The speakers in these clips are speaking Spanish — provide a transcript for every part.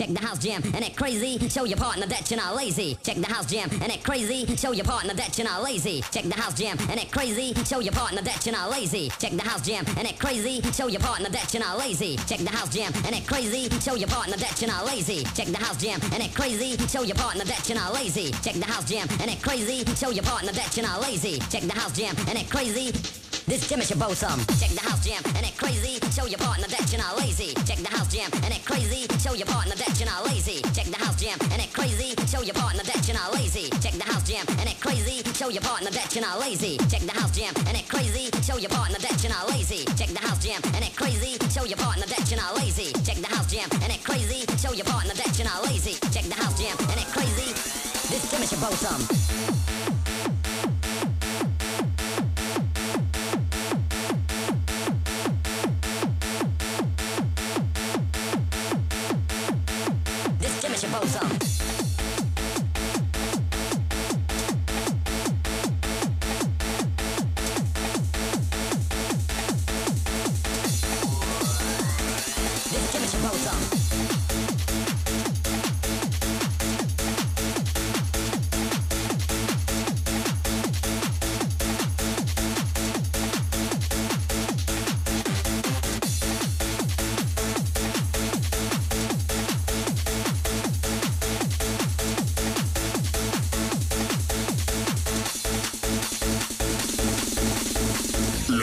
40. Check the house jam and it crazy. Show your partner that you're not lazy. Check the house jam and it crazy. Show your partner that you're not lazy. Check the house jam and it crazy. Show your partner that you're not lazy. Check the house jam and it crazy. Show your partner that you're not lazy. Check the house jam and it crazy. Show your partner that you're not lazy. Check the house jam and it crazy. Show your partner that you're not lazy. Check the house jam and it crazy. Show your partner that you're not lazy. Check the house jam and it crazy. This Jim is your bosom. Check the house jam and it crazy. Show your partner that you're not lazy. Check the house jam and it crazy. Show your partner that you're not lazy. Check the house jam and it crazy. Show your partner that you're not lazy. Check the house jam and it crazy. Show your partner that you're not lazy. Check the house jam and it crazy. Show your partner that you're not lazy. Check the house jam and it crazy. Show your partner that you're not lazy. Check the house jam and it crazy. Show your partner that you're not lazy. Check the house jam and it crazy. This your bosom.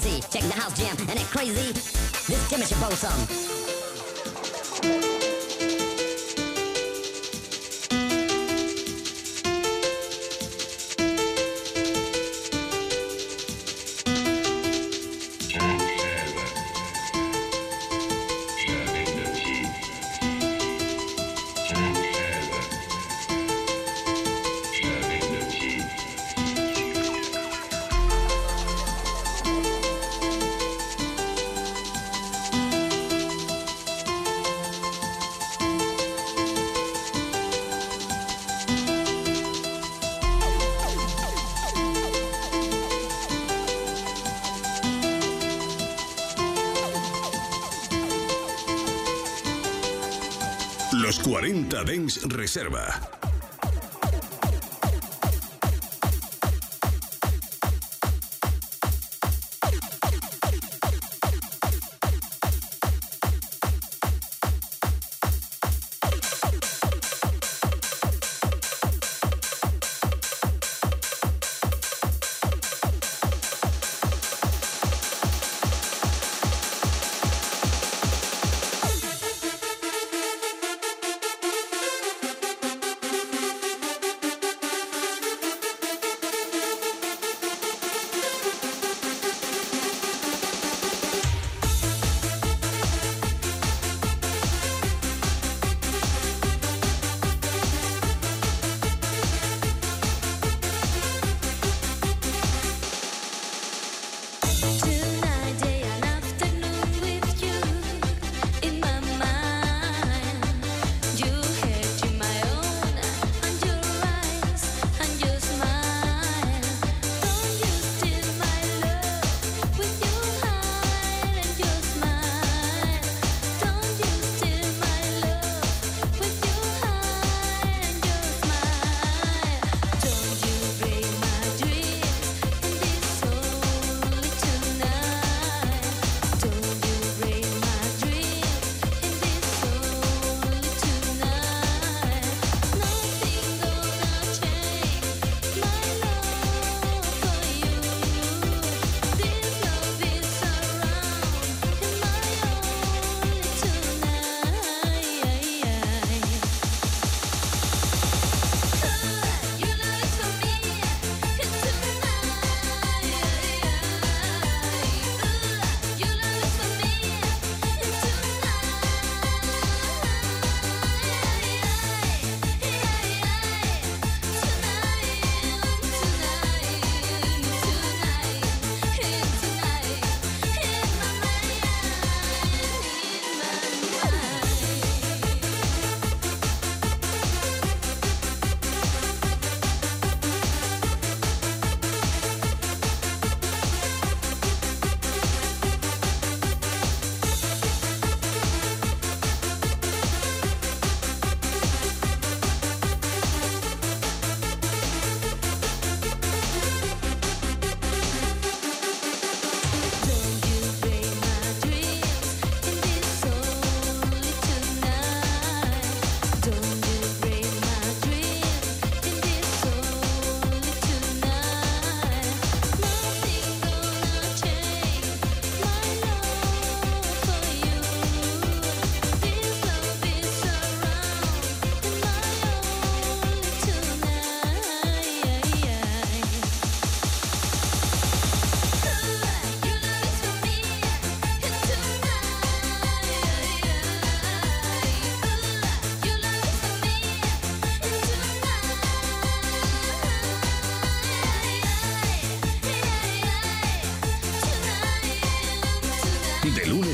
Jay-Z. Check the house jam, and it crazy? This Kim is some. bosom. 40 Dens Reserva.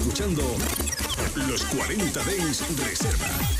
escuchando Los 40 Days Reserva.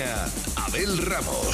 Abel Ramos.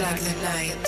Like the night.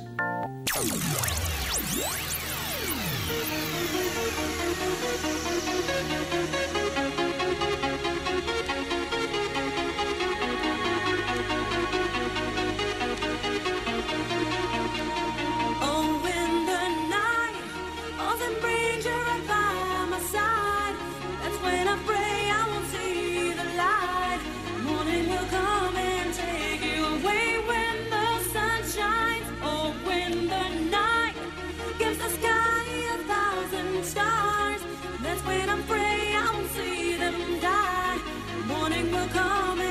coming.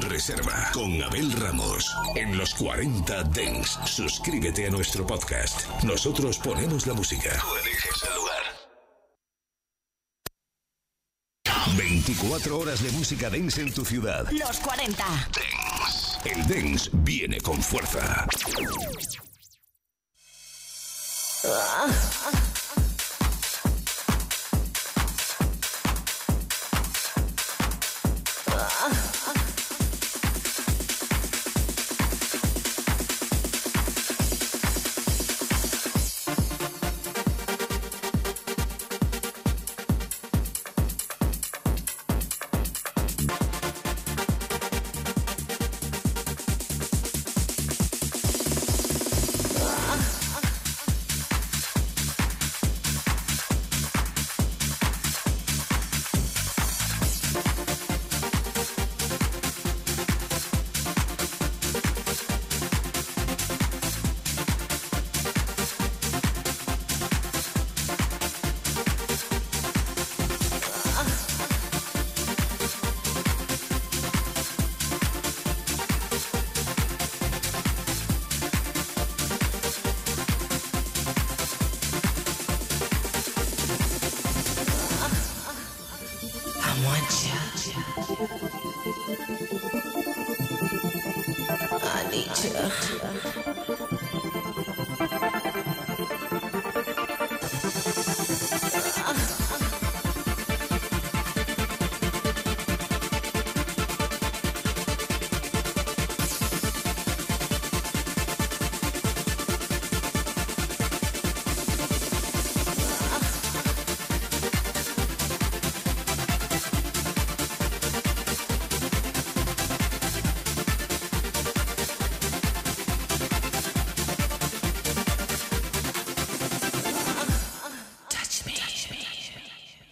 Reserva con Abel Ramos. En los 40 Dens, suscríbete a nuestro podcast. Nosotros ponemos la música. Tú eliges el lugar. 24 horas de música dance en tu ciudad. Los 40. El dance viene con fuerza. I